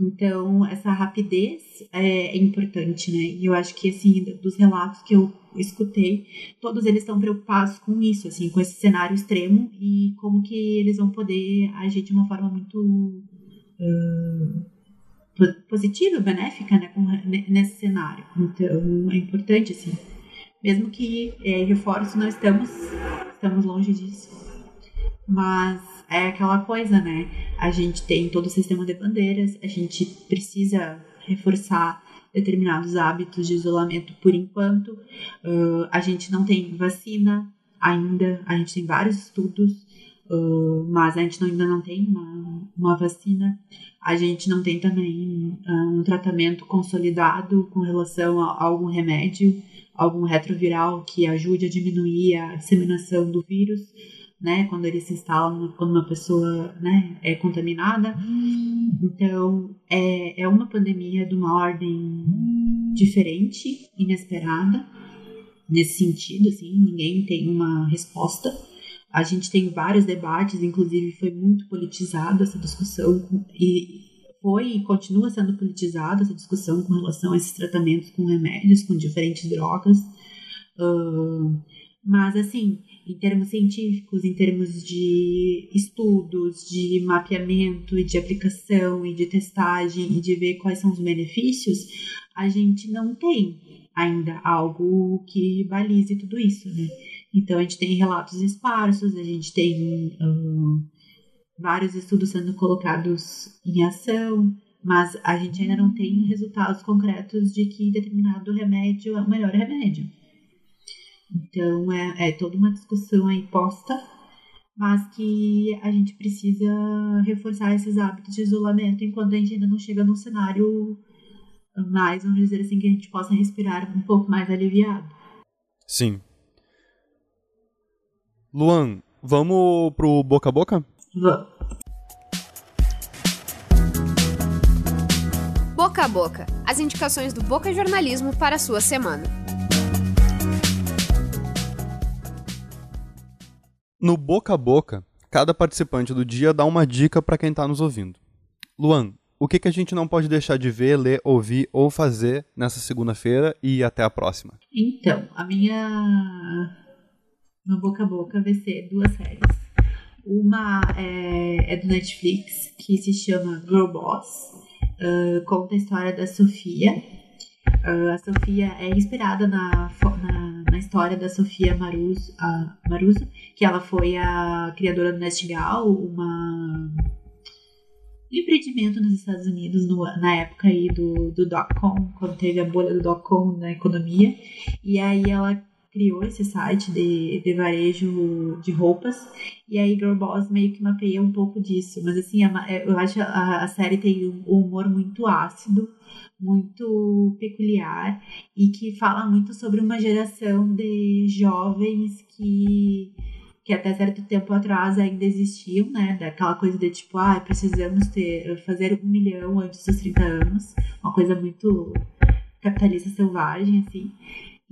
Então, essa rapidez é, é, importante, né? E eu acho que, assim, dos relatos que eu escutei, todos eles estão preocupados com isso, assim, com esse cenário extremo e como que eles vão poder agir de uma forma muito uh, positiva, benéfica, né, com, nesse cenário. Então, é importante, assim. Mesmo que é, reforço, nós estamos, estamos longe disso. Mas é aquela coisa, né? A gente tem todo o sistema de bandeiras, a gente precisa reforçar determinados hábitos de isolamento por enquanto. Uh, a gente não tem vacina ainda, a gente tem vários estudos, Uh, mas a gente não, ainda não tem uma, uma vacina, a gente não tem também uh, um tratamento consolidado com relação a, a, algum remédio, algum retroviral que ajude a diminuir a disseminação do vírus, né, quando ele se instala quando uma pessoa né, é contaminada. Então, é, é uma pandemia de uma ordem diferente, inesperada, nesse sentido, assim, ninguém tem uma resposta a gente tem vários debates, inclusive foi muito politizado essa discussão e foi e continua sendo politizada essa discussão com relação a esses tratamentos com remédios, com diferentes drogas. Uh, mas, assim, em termos científicos, em termos de estudos, de mapeamento e de aplicação e de testagem e de ver quais são os benefícios, a gente não tem ainda algo que balize tudo isso, né? Então, a gente tem relatos esparsos, a gente tem um, vários estudos sendo colocados em ação, mas a gente ainda não tem resultados concretos de que determinado remédio é o melhor remédio. Então, é, é toda uma discussão aí posta, mas que a gente precisa reforçar esses hábitos de isolamento enquanto a gente ainda não chega num cenário mais, vamos dizer assim, que a gente possa respirar um pouco mais aliviado. Sim, Luan, vamos pro boca a boca? Vamos. Boca a boca. As indicações do Boca Jornalismo para a sua semana. No boca a boca, cada participante do dia dá uma dica para quem está nos ouvindo. Luan, o que, que a gente não pode deixar de ver, ler, ouvir ou fazer nessa segunda-feira e até a próxima? Então, a minha no boca a boca vai ser duas séries. Uma é, é do Netflix, que se chama Girl Boss. Uh, conta a história da Sofia. Uh, a Sofia é inspirada na, na, história da Sofia Maruso, Maruso, que ela foi a criadora do Nestgal, uma um empreendimento nos Estados Unidos no, na época aí do, do dot-com, quando teve a bolha do dot-com na economia. E aí ela criou esse site de, de varejo de roupas. E aí Girl Boss meio que mapeia um pouco disso. Mas assim, a, é, eu acho a, a série tem um humor muito ácido, muito peculiar e que fala muito sobre uma geração de jovens que que até certo tempo atrás ainda existiam, né? Daquela coisa de tipo, ah, precisamos ter, fazer um milhão antes dos 30 anos, uma coisa muito capitalista selvagem, assim.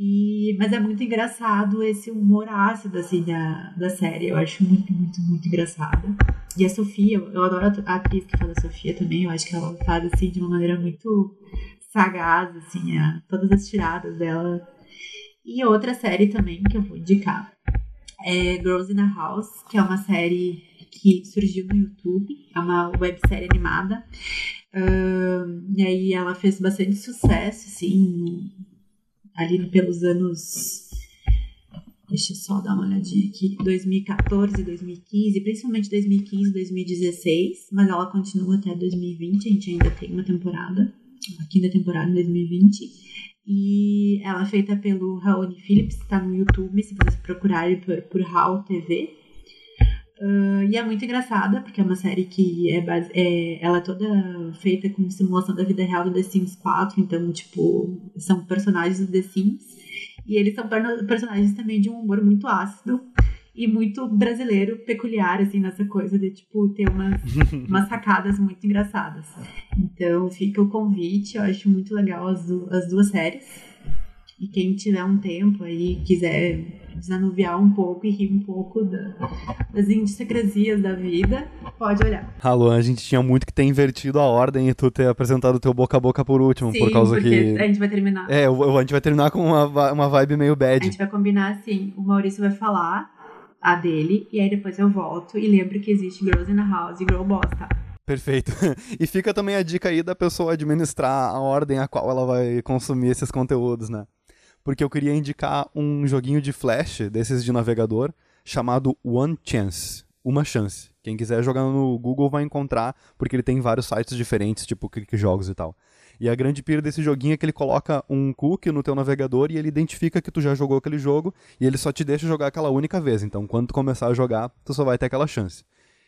E, mas é muito engraçado esse humor ácido, assim, da, da série. Eu acho muito, muito, muito engraçado. E a Sofia, eu adoro a atriz que faz a Sofia também. Eu acho que ela faz, assim, de uma maneira muito sagaz, assim, a, todas as tiradas dela. E outra série também que eu vou indicar é Girls in a House, que é uma série que surgiu no YouTube. É uma websérie animada. Uh, e aí ela fez bastante sucesso, assim, ali pelos anos. Deixa eu só dar uma olhadinha aqui. 2014, 2015, principalmente 2015, 2016, mas ela continua até 2020. A gente ainda tem uma temporada, a quinta temporada em 2020. E ela é feita pelo Raoni Phillips, está no YouTube, se vocês procurarem por, por How TV. Uh, e é muito engraçada, porque é uma série que é, base, é, ela é toda feita com simulação da vida real do The Sims 4, então, tipo, são personagens do The Sims. E eles são personagens também de um humor muito ácido e muito brasileiro, peculiar, assim, nessa coisa de, tipo, ter umas, umas sacadas muito engraçadas. Então, fica o convite, eu acho muito legal as, as duas séries. E quem tiver um tempo aí, quiser desanuviar um pouco e rir um pouco da, das idiosincrasias da vida, pode olhar. Alô, a gente tinha muito que ter invertido a ordem e tu ter apresentado o teu boca a boca por último, Sim, por causa que... a gente vai terminar. É, a gente vai terminar com uma, uma vibe meio A bad. gente vai combinar assim, o Maurício vai falar a dele, e aí depois eu volto e lembro que existe Girls in the House e Girl Boss, tá? Perfeito. E fica também a dica aí da pessoa administrar a ordem a qual ela vai consumir esses conteúdos, né? Porque eu queria indicar um joguinho de flash, desses de navegador, chamado One Chance. uma chance. Quem quiser jogar no Google vai encontrar, porque ele tem vários sites diferentes, tipo Clique Jogos e tal. E a grande pira desse joguinho é que ele coloca um cookie no teu navegador e ele identifica que tu já jogou aquele jogo e ele só te deixa jogar aquela única vez. Então, quando tu começar a jogar, tu só vai ter aquela chance.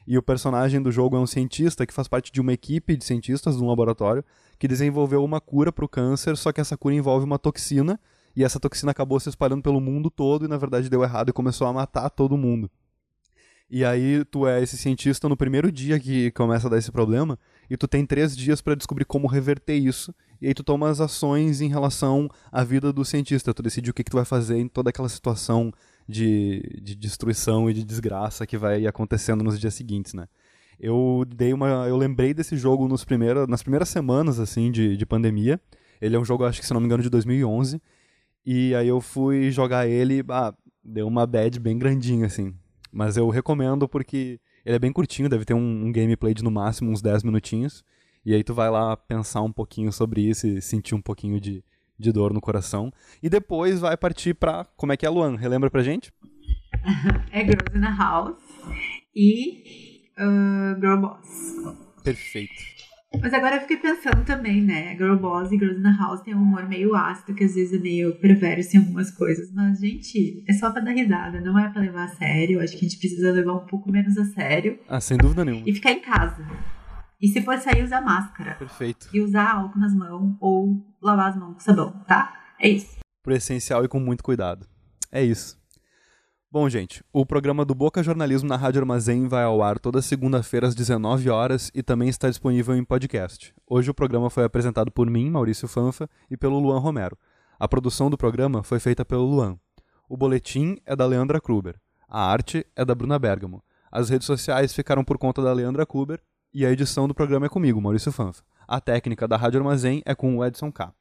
E o personagem do jogo é um cientista que faz parte de uma equipe de cientistas de um laboratório que desenvolveu uma cura para o câncer, só que essa cura envolve uma toxina e essa toxina acabou se espalhando pelo mundo todo e na verdade deu errado e começou a matar todo mundo. E aí tu é esse cientista no primeiro dia que começa a dar esse problema, e tu tem três dias para descobrir como reverter isso, e aí tu toma as ações em relação à vida do cientista, tu decide o que, que tu vai fazer em toda aquela situação de, de destruição e de desgraça que vai acontecendo nos dias seguintes, né? Eu dei uma, eu lembrei desse jogo nos primeiros, nas primeiras semanas assim de, de pandemia. Ele é um jogo, acho que se não me engano, de 2011. E aí eu fui jogar ele, ah, deu uma bad bem grandinha assim. Mas eu recomendo porque ele é bem curtinho, deve ter um, um, gameplay de no máximo uns 10 minutinhos. E aí tu vai lá pensar um pouquinho sobre isso e sentir um pouquinho de, de dor no coração. E depois vai partir pra. Como é que é, Luan? Relembra pra gente? é Girls in the House e uh, Girl Boss. Perfeito. Mas agora eu fiquei pensando também, né? Girl Boss e Girls in the House tem um humor meio ácido, que às vezes é meio perverso em algumas coisas. Mas, gente, é só pra dar risada, não é pra levar a sério. Acho que a gente precisa levar um pouco menos a sério. Ah, sem dúvida nenhuma. E ficar em casa. E se for sair, usar máscara. Perfeito. E usar álcool nas mãos ou lavar as mãos com sabão, tá? É isso. Pro essencial e com muito cuidado. É isso. Bom, gente, o programa do Boca Jornalismo na Rádio Armazém vai ao ar toda segunda-feira às 19 horas e também está disponível em podcast. Hoje o programa foi apresentado por mim, Maurício Fanfa, e pelo Luan Romero. A produção do programa foi feita pelo Luan. O boletim é da Leandra Kruber. A arte é da Bruna Bergamo. As redes sociais ficaram por conta da Leandra Kruber e a edição do programa é comigo, Maurício Fanfa. A técnica da Rádio Armazém é com o Edson K.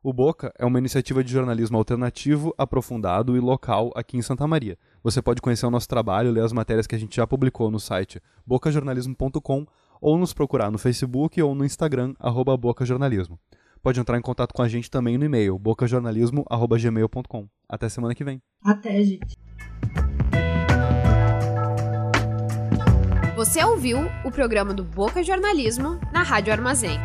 O Boca é uma iniciativa de jornalismo alternativo, aprofundado e local aqui em Santa Maria. Você pode conhecer o nosso trabalho, ler as matérias que a gente já publicou no site bocajornalismo.com ou nos procurar no Facebook ou no Instagram, arroba bocajornalismo. Pode entrar em contato com a gente também no e-mail bocajornalismo.gmail.com. Até semana que vem. Até, gente. Você ouviu o programa do Boca Jornalismo na Rádio Armazém.